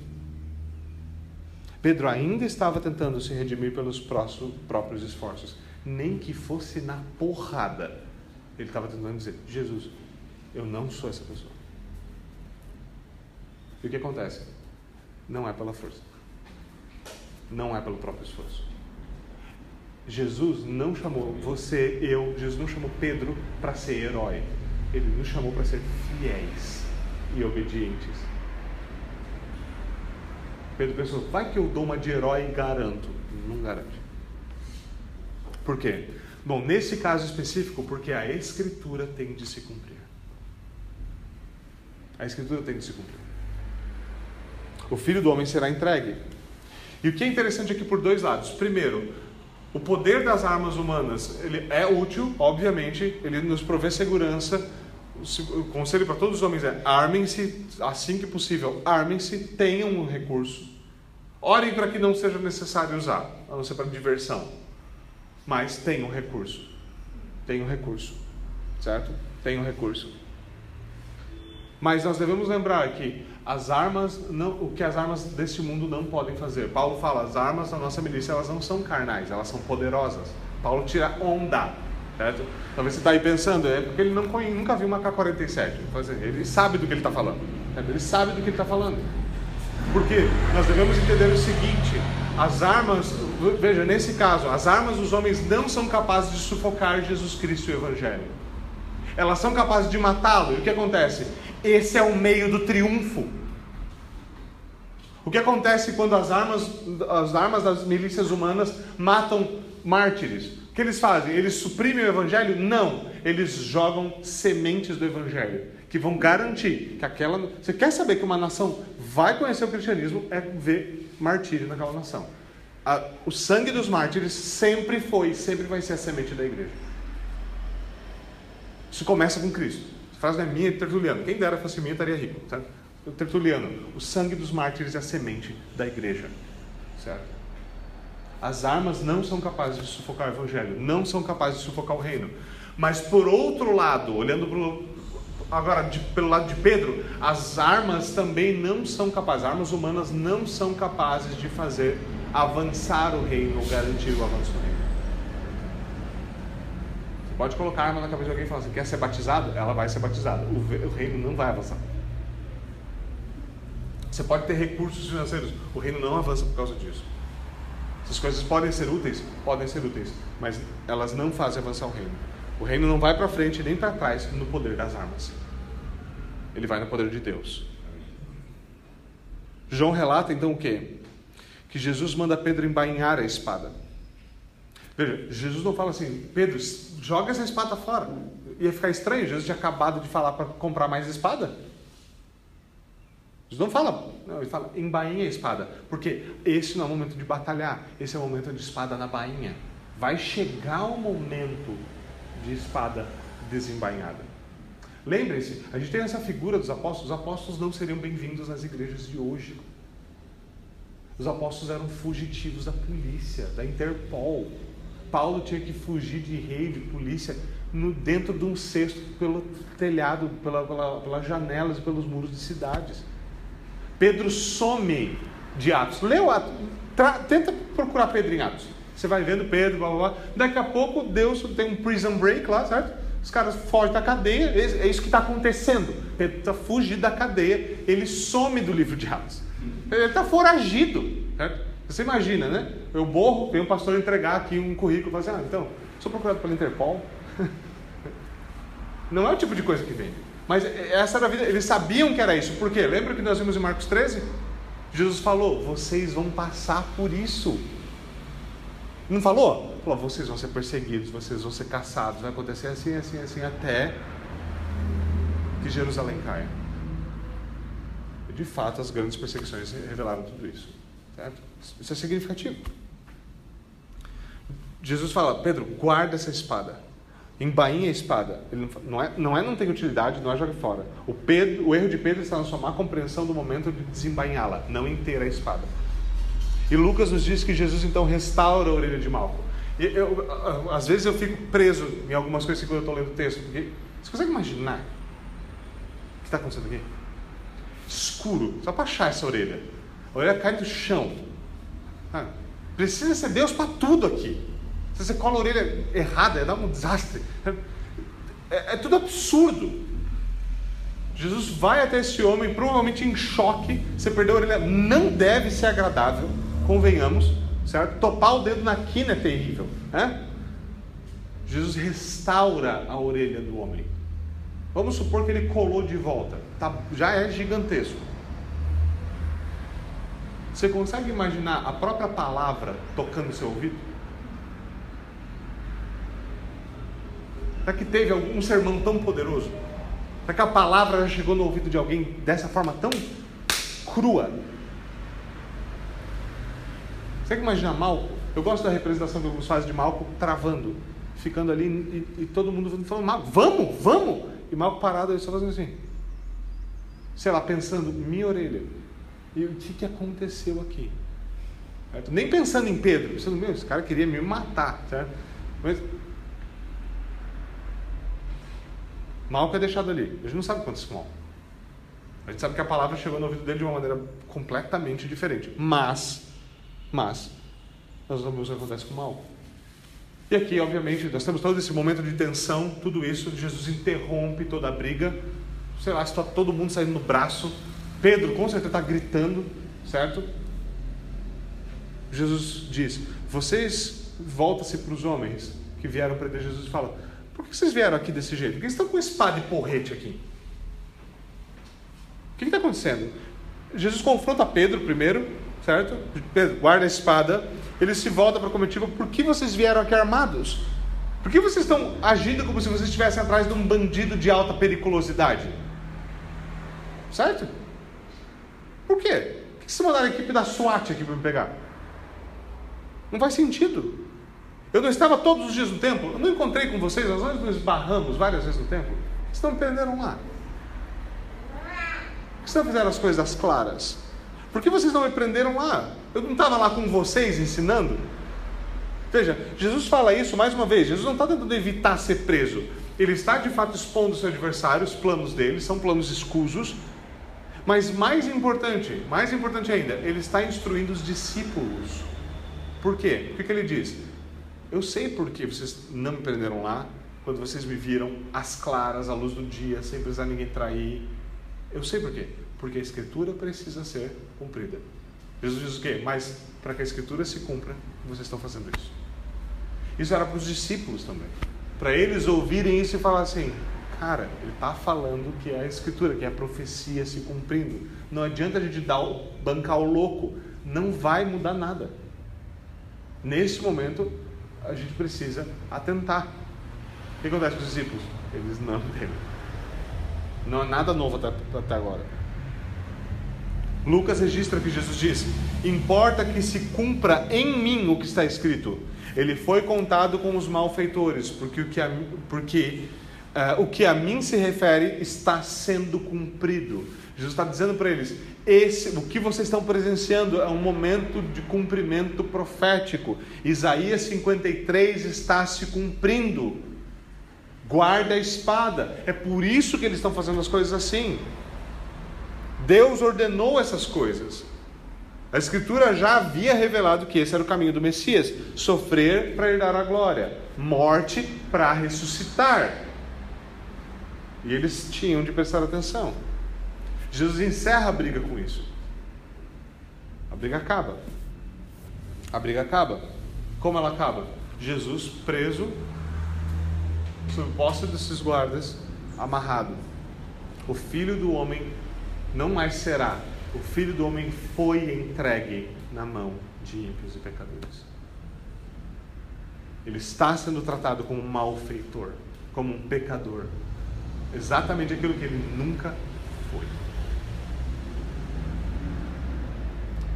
Pedro ainda estava tentando se redimir pelos próprios esforços. Nem que fosse na porrada ele estava tentando dizer: Jesus, eu não sou essa pessoa. E o que acontece? Não é pela força. Não é pelo próprio esforço. Jesus não chamou você, eu, Jesus não chamou Pedro para ser herói. Ele nos chamou para ser fiéis e obedientes. Pedro pensou, vai que eu dou uma de herói e garanto. Não garante. Por quê? Bom, nesse caso específico, porque a Escritura tem de se cumprir. A Escritura tem de se cumprir. O filho do homem será entregue. E o que é interessante aqui por dois lados. Primeiro, o poder das armas humanas ele é útil, obviamente, ele nos provê segurança. O conselho para todos os homens é: armem-se assim que possível, armem-se, tenham um recurso. Orem para que não seja necessário usar, a não ser para diversão. Mas tenham um recurso. Tenham recurso. Certo? Tenham recurso. Mas nós devemos lembrar que as armas, não, o que as armas deste mundo não podem fazer. Paulo fala, as armas da nossa milícia elas não são carnais, elas são poderosas. Paulo tira onda, certo? Talvez você está aí pensando, é porque ele não, nunca viu uma K-47. Ele sabe do que ele está falando. Ele sabe do que ele está falando. Porque nós devemos entender o seguinte: as armas, veja, nesse caso, as armas dos homens não são capazes de sufocar Jesus Cristo e o Evangelho. Elas são capazes de matá-lo. E o que acontece? Esse é o meio do triunfo. O que acontece quando as armas, as armas das milícias humanas matam mártires? Que eles fazem? Eles suprimem o evangelho? Não. Eles jogam sementes do evangelho que vão garantir que aquela. Você quer saber que uma nação vai conhecer o cristianismo? É ver martírio naquela nação. A, o sangue dos mártires sempre foi, sempre vai ser a semente da igreja. Isso começa com Cristo. A frase não é minha, é Tertuliano. Quem dera fosse minha, estaria rico. Certo? Tertuliano, o sangue dos mártires é a semente da igreja. Certo? As armas não são capazes de sufocar o evangelho, não são capazes de sufocar o reino. Mas por outro lado, olhando pro, agora de, pelo lado de Pedro, as armas também não são capazes, as armas humanas não são capazes de fazer avançar o reino ou garantir o avanço do reino. Você pode colocar a arma na cabeça de alguém e falar assim: quer ser batizado? Ela vai ser batizada. O, o reino não vai avançar. Você pode ter recursos financeiros, o reino não avança por causa disso. Essas coisas podem ser úteis, podem ser úteis, mas elas não fazem avançar o reino. O reino não vai para frente nem para trás no poder das armas. Ele vai no poder de Deus. João relata então o quê? Que Jesus manda Pedro embainhar a espada. Veja, Jesus não fala assim, Pedro, joga essa espada fora. Ia ficar estranho, Jesus tinha acabado de falar para comprar mais espada. Jesus não fala, não, ele fala embainha a espada, porque esse não é o momento de batalhar, esse é o momento de espada na bainha. Vai chegar o momento de espada desembainhada. Lembrem-se, a gente tem essa figura dos apóstolos, os apóstolos não seriam bem-vindos nas igrejas de hoje. Os apóstolos eram fugitivos da polícia, da Interpol. Paulo tinha que fugir de rei, de polícia, no, dentro de um cesto pelo telhado, pela, pela, pelas janelas e pelos muros de cidades. Pedro some de Atos. O Atos. tenta procurar Pedro em Atos. Você vai vendo Pedro, blá, blá, blá. Daqui a pouco Deus tem um prison break lá, certo? Os caras fogem da cadeia. É isso que está acontecendo. Pedro está fugindo da cadeia. Ele some do livro de Atos. Ele está foragido. Certo? Você imagina, né? Eu borro, vem um pastor entregar aqui um currículo e fala assim, ah, então, sou procurado pela Interpol. Não é o tipo de coisa que vem. Mas essa era a vida, eles sabiam que era isso. Por quê? Lembra que nós vimos em Marcos 13? Jesus falou: vocês vão passar por isso. Não falou? Falou: vocês vão ser perseguidos, vocês vão ser caçados, vai acontecer assim, assim, assim, até que Jerusalém caia. E de fato, as grandes perseguições revelaram tudo isso. Certo? Isso é significativo. Jesus fala: Pedro, guarda essa espada embainha a espada. Ele não, é, não é não tem utilidade, não é joga fora. O, Pedro, o erro de Pedro está na sua má compreensão do momento de desembainhá-la, não inteira a espada. E Lucas nos diz que Jesus então restaura a orelha de Malco. E eu, às vezes eu fico preso em algumas coisas quando eu estou lendo o texto. Porque, você consegue imaginar o que está acontecendo aqui? Escuro, só para achar essa orelha. A orelha cai do chão. Ah, precisa ser Deus para tudo aqui. Se você cola a orelha errada, dá um desastre. É, é tudo absurdo. Jesus vai até esse homem, provavelmente em choque. Você perdeu a orelha, não deve ser agradável, convenhamos, certo? Topar o dedo na quina é terrível, né? Jesus restaura a orelha do homem. Vamos supor que ele colou de volta, tá, já é gigantesco. Você consegue imaginar a própria palavra tocando seu ouvido? Será que teve algum sermão tão poderoso? Será que a palavra já chegou no ouvido de alguém dessa forma tão crua? Você que imaginar Malco? Eu gosto da representação que alguns fazem de Malco travando, ficando ali e, e todo mundo falando, Malco, vamos, vamos! E Malco parado, ele só fazendo assim. Sei lá, pensando, minha orelha. E o que, que aconteceu aqui? Certo? Nem pensando em Pedro, pensando, meu, esse cara queria me matar, certo? Mas Malco é deixado ali. A gente não sabe quanto com Malco. A gente sabe que a palavra chegou no ouvido dele de uma maneira completamente diferente. Mas, mas, nós vamos ver o que acontece com Malco. E aqui, obviamente, nós temos todo esse momento de tensão, tudo isso, Jesus interrompe toda a briga. Sei lá, está todo mundo saindo no braço. Pedro, com certeza, está gritando, certo? Jesus diz: Vocês voltam-se para os homens que vieram prender Jesus e falam: Por que vocês vieram aqui desse jeito? Por que vocês estão com espada e porrete aqui? O que está acontecendo? Jesus confronta Pedro primeiro, certo? Pedro, guarda a espada. Ele se volta para a comitiva: Por que vocês vieram aqui armados? Por que vocês estão agindo como se vocês estivessem atrás de um bandido de alta periculosidade? Certo? Por quê? Por que vocês mandaram a equipe da SWAT aqui para me pegar? Não faz sentido. Eu não estava todos os dias no templo, eu não encontrei com vocês, nós nos esbarramos várias vezes no templo. Vocês estão me prenderam lá. Vocês não fizeram as coisas claras? Por que vocês não me prenderam lá? Eu não estava lá com vocês ensinando? Veja, Jesus fala isso mais uma vez. Jesus não está tentando evitar ser preso. Ele está de fato expondo os seus adversários, os planos dele, são planos escusos. Mas mais importante, mais importante ainda, ele está instruindo os discípulos. Por quê? O que, que ele diz? Eu sei por que vocês não me prenderam lá, quando vocês me viram às claras, à luz do dia, sem precisar ninguém trair. Eu sei por quê. Porque a escritura precisa ser cumprida. Jesus diz o quê? Mas para que a escritura se cumpra, vocês estão fazendo isso. Isso era para os discípulos também. Para eles ouvirem isso e falar assim: cara, ele está falando que é a escritura, que é a profecia se cumprindo. Não adianta a gente dar bancar o louco, não vai mudar nada. Nesse momento, a gente precisa atentar. O que acontece com os discípulos? Eles não. Não há nada novo até, até agora. Lucas registra que Jesus disse: Importa que se cumpra em mim o que está escrito. Ele foi contado com os malfeitores, porque o que a, porque, uh, o que a mim se refere está sendo cumprido. Jesus está dizendo para eles: esse, o que vocês estão presenciando é um momento de cumprimento profético. Isaías 53 está se cumprindo. Guarda a espada. É por isso que eles estão fazendo as coisas assim. Deus ordenou essas coisas. A Escritura já havia revelado que esse era o caminho do Messias: sofrer para herdar a glória, morte para ressuscitar. E eles tinham de prestar atenção. Jesus encerra a briga com isso. A briga acaba. A briga acaba. Como ela acaba? Jesus preso, sob posse desses guardas, amarrado. O filho do homem não mais será. O filho do homem foi entregue na mão de ímpios e pecadores. Ele está sendo tratado como um malfeitor, como um pecador. Exatamente aquilo que ele nunca foi.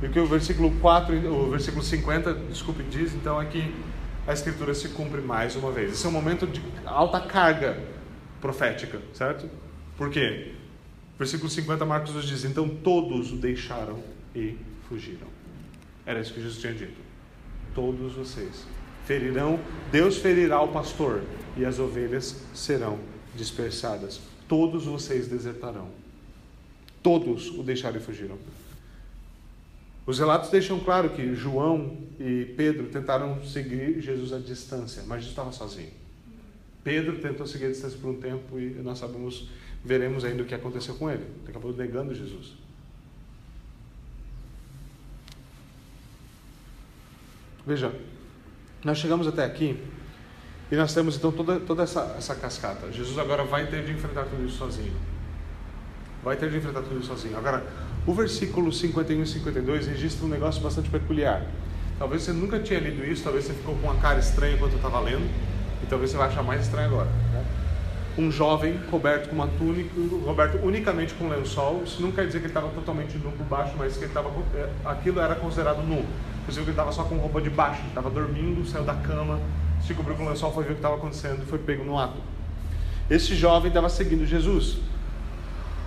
E o que o versículo 4, o versículo 50, desculpe, diz então é que a escritura se cumpre mais uma vez. Esse é um momento de alta carga profética, certo? Por quê? Versículo 50, Marcos nos diz: Então todos o deixaram e fugiram. Era isso que Jesus tinha dito. Todos vocês ferirão, Deus ferirá o pastor e as ovelhas serão dispersadas. Todos vocês desertarão. Todos o deixaram e fugiram. Os relatos deixam claro que João e Pedro tentaram seguir Jesus à distância, mas Jesus estava sozinho. Pedro tentou seguir a distância por um tempo e nós sabemos, veremos ainda o que aconteceu com ele. Ele acabou negando Jesus. Veja, nós chegamos até aqui e nós temos então toda, toda essa, essa cascata. Jesus agora vai ter de enfrentar tudo isso sozinho. Vai ter de enfrentar tudo isso sozinho. Agora, o versículo 51 e 52 registra um negócio bastante peculiar. Talvez você nunca tinha lido isso, talvez você ficou com uma cara estranha enquanto eu estava lendo, e talvez você vai achar mais estranho agora. Né? Um jovem coberto com uma túnica, coberto unicamente com um lençol, isso não quer dizer que ele estava totalmente nu por baixo, mas que ele tava, é, aquilo era considerado nu. Que ele estava só com roupa de baixo, estava dormindo, saiu da cama, se cobriu com o lençol, foi ver o que estava acontecendo e foi pego no ato. Esse jovem estava seguindo Jesus.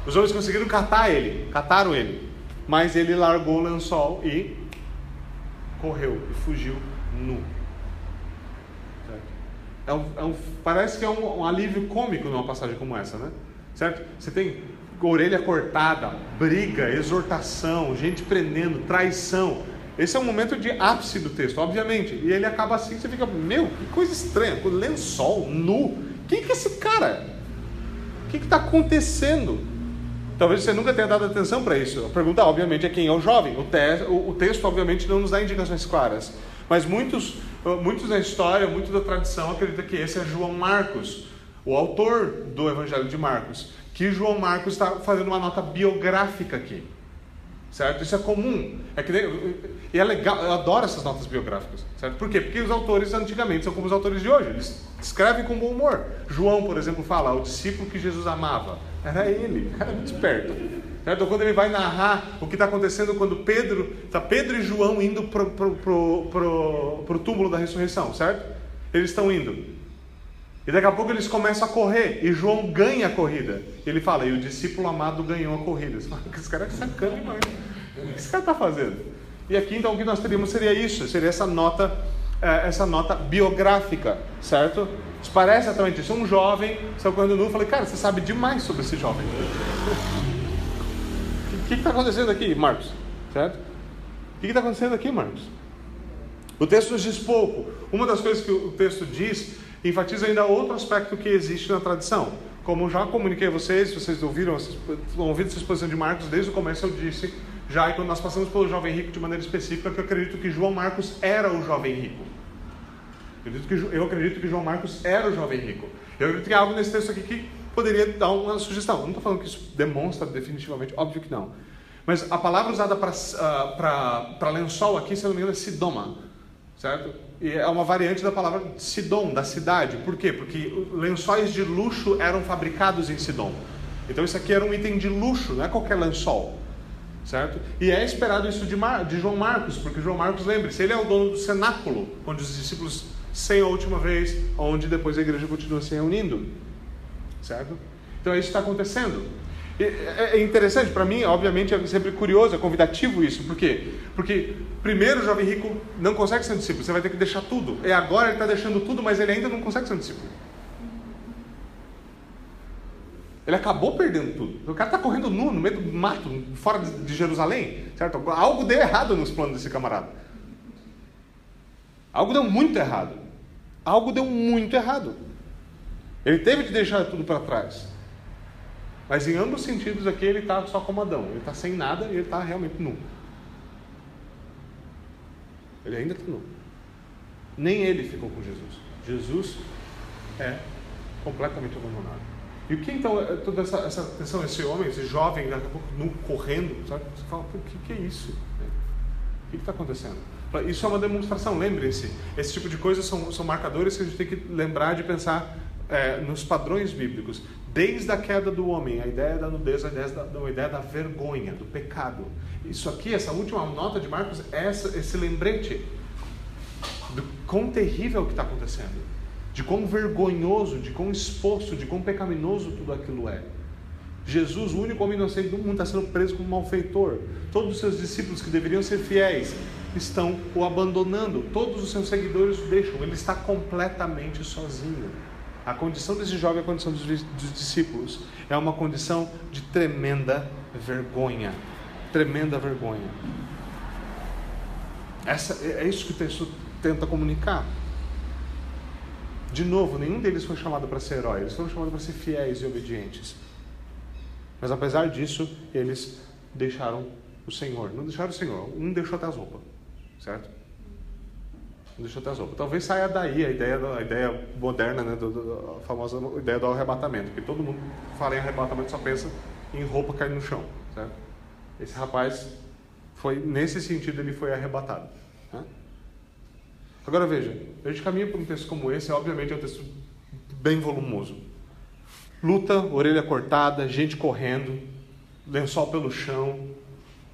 Os homens conseguiram catar ele, cataram ele, mas ele largou o lençol e correu e fugiu nu. É um, é um, parece que é um, um, alívio cômico numa passagem como essa, né? Certo? Você tem orelha cortada, briga, exortação, gente prendendo, traição. Esse é um momento de ápice do texto, obviamente. E ele acaba assim, você fica, meu, que coisa estranha, com lençol, nu. Quem que é esse cara? O que está acontecendo? Talvez você nunca tenha dado atenção para isso. A pergunta, obviamente, é quem é o jovem. O, te, o, o texto, obviamente, não nos dá indicações claras. Mas muitos, muitos da história, muito da tradição acredita que esse é João Marcos, o autor do Evangelho de Marcos. Que João Marcos está fazendo uma nota biográfica aqui. Certo? Isso é comum. É que, e é legal, eu adoro essas notas biográficas. Certo? Por quê? Porque os autores antigamente são como os autores de hoje. Eles escrevem com bom humor. João, por exemplo, fala: o discípulo que Jesus amava. Era ele, era muito esperto. Então, quando ele vai narrar o que está acontecendo quando Pedro, está Pedro e João indo para pro túmulo da ressurreição, certo? Eles estão indo. E daqui a pouco eles começam a correr e João ganha a corrida. Ele fala, e o discípulo amado ganhou a corrida. Você fala, esse cara é sacana demais. O que esse cara está fazendo? E aqui então o que nós teríamos seria isso, seria essa nota, é, essa nota biográfica, certo? Isso parece exatamente isso. Um jovem saiu correndo nu, falei, cara, você sabe demais sobre esse jovem. O que está acontecendo aqui, Marcos? Certo? O que está acontecendo aqui, Marcos? O texto nos diz pouco. Uma das coisas que o texto diz enfatiza ainda outro aspecto que existe na tradição. Como já comuniquei a vocês, vocês ouviram, ouvido essa exposição de Marcos, desde o começo eu disse, já quando nós passamos pelo jovem rico de maneira específica, que eu acredito que João Marcos era o jovem rico. Eu acredito que, eu acredito que João Marcos era o jovem rico. Eu acredito que há algo nesse texto aqui que poderia dar uma sugestão. Eu não estou falando que isso demonstra definitivamente, óbvio que não. Mas a palavra usada para uh, lençol aqui, se não me engano, é sidoma, certo? E é uma variante da palavra Sidom, da cidade. Por quê? Porque lençóis de luxo eram fabricados em Sidom. Então isso aqui era um item de luxo, não é qualquer lençol. Certo? E é esperado isso de, Mar, de João Marcos, porque João Marcos, lembre-se, ele é o dono do cenáculo, onde os discípulos sem a última vez, onde depois a igreja continua se reunindo. Certo? Então é isso está acontecendo. É, é interessante, para mim, obviamente, é sempre curioso, é convidativo isso. Por quê? Porque, primeiro, o jovem rico não consegue ser um discípulo, você vai ter que deixar tudo. E agora ele está deixando tudo, mas ele ainda não consegue ser um discípulo. Ele acabou perdendo tudo. O cara está correndo nu, no meio do mato, fora de Jerusalém. Certo? Algo deu errado nos planos desse camarada. Algo deu muito errado. Algo deu muito errado. Ele teve de deixar tudo para trás. Mas em ambos os sentidos aqui ele está só como Adão. Ele está sem nada e ele está realmente nu. Ele ainda está nu. Nem ele ficou com Jesus. Jesus é completamente abandonado. E o que então, é toda essa, essa atenção, esse homem, esse jovem, daqui a pouco correndo, sabe? Você fala, o que, que é isso? O que está acontecendo? Isso é uma demonstração, lembrem-se. Esse tipo de coisas são, são marcadores que a gente tem que lembrar de pensar é, nos padrões bíblicos. Desde a queda do homem, a ideia da nudez, a ideia da, a ideia da vergonha, do pecado. Isso aqui, essa última nota de Marcos, é essa, esse lembrete do quão terrível que está acontecendo, de quão vergonhoso, de quão exposto, de quão pecaminoso tudo aquilo é. Jesus, o único homem inocente do mundo, está sendo preso como malfeitor. Todos os seus discípulos que deveriam ser fiéis estão o abandonando. Todos os seus seguidores o deixam. Ele está completamente sozinho. A condição desse jovem, a condição dos, dos discípulos, é uma condição de tremenda vergonha. Tremenda vergonha. Essa, é, é isso que o texto tenta comunicar. De novo, nenhum deles foi chamado para ser herói, eles foram chamados para ser fiéis e obedientes. Mas apesar disso, eles deixaram o Senhor. Não deixaram o Senhor, um deixou até as roupas, certo? Deixa eu ter as roupas. Talvez saia daí a ideia, a ideia moderna, né, do, do, a famosa ideia do arrebatamento, que todo mundo fala em arrebatamento só pensa em roupa cair no chão, certo? Esse rapaz foi nesse sentido ele foi arrebatado. Agora veja, a gente caminha por um texto como esse, obviamente é um texto bem volumoso. Luta, orelha cortada, gente correndo, lençol pelo chão,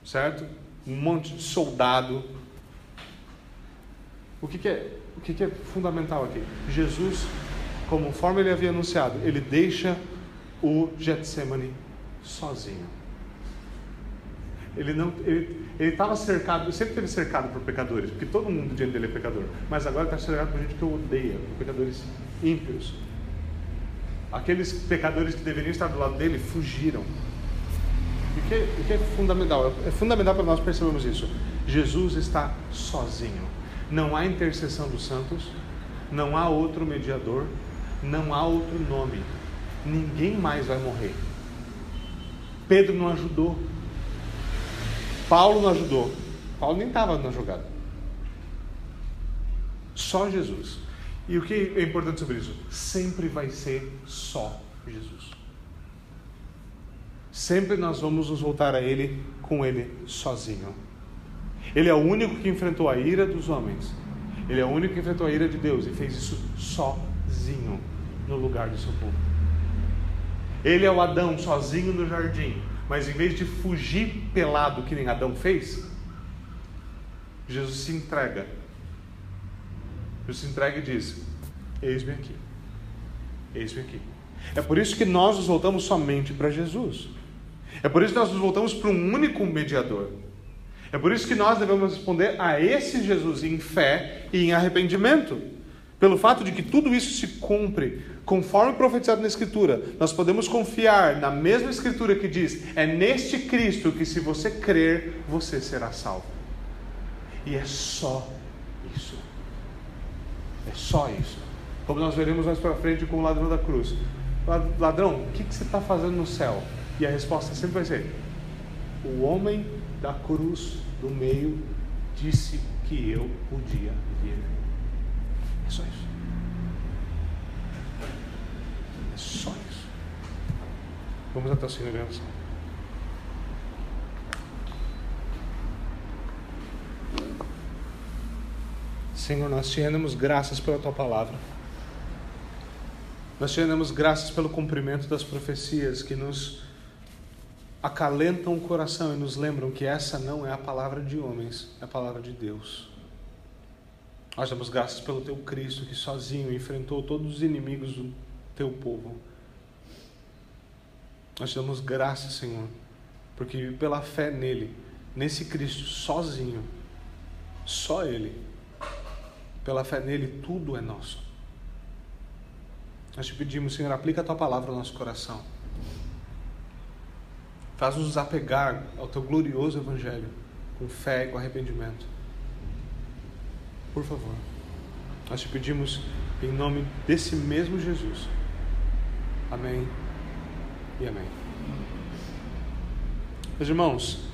certo? Um monte de soldado, O que, que é, o que, que é fundamental aqui? Jesus, conforme ele havia anunciado, ele deixa o Getsemane sozinho. Ele não, ele estava cercado, sempre teve cercado por pecadores, porque todo mundo diante dele é pecador. Mas agora está cercado por gente que odeia, por pecadores ímpios. Aqueles pecadores que deveriam estar do lado dele fugiram. O que, o que é fundamental? É fundamental para nós percebermos isso. Jesus está sozinho. Não há intercessão dos santos, não há outro mediador, não há outro nome. Ninguém mais vai morrer. Pedro não ajudou. Paulo não ajudou. Paulo nem estava na jogada. Só Jesus. E o que é importante sobre isso? Sempre vai ser só Jesus. Sempre nós vamos nos voltar a Ele com Ele sozinho. Ele é o único que enfrentou a ira dos homens. Ele é o único que enfrentou a ira de Deus e fez isso sozinho no lugar do seu povo. Ele é o Adão sozinho no jardim, mas em vez de fugir pelado que nem Adão fez, Jesus se entrega. Jesus se entrega e diz: Eis-me aqui. Eis-me aqui. É por isso que nós nos voltamos somente para Jesus. É por isso que nós nos voltamos para um único mediador. É por isso que nós devemos responder a esse Jesus em fé e em arrependimento. Pelo fato de que tudo isso se cumpre conforme profetizado na Escritura, nós podemos confiar na mesma Escritura que diz: é neste Cristo que, se você crer, você será salvo. E é só isso. É só isso. Como nós veremos mais para frente com o ladrão da cruz. Ladrão, o que, que você está fazendo no céu? E a resposta sempre vai ser: O homem da cruz do meio disse que eu podia vir. É só isso. É só isso. Vamos até o Senhor em oração. Senhor, nós te rendemos graças pela tua palavra. Nós te rendemos graças pelo cumprimento das profecias que nos acalentam o coração e nos lembram que essa não é a palavra de homens, é a palavra de Deus. Nós damos graças pelo teu Cristo que sozinho enfrentou todos os inimigos do teu povo. Nós damos graças, Senhor, porque pela fé nele, nesse Cristo sozinho, só ele, pela fé nele, tudo é nosso. Nós te pedimos, Senhor, aplica a tua palavra no nosso coração. Faz-nos apegar ao teu glorioso Evangelho com fé e com arrependimento. Por favor, nós te pedimos em nome desse mesmo Jesus. Amém e amém. Meus irmãos,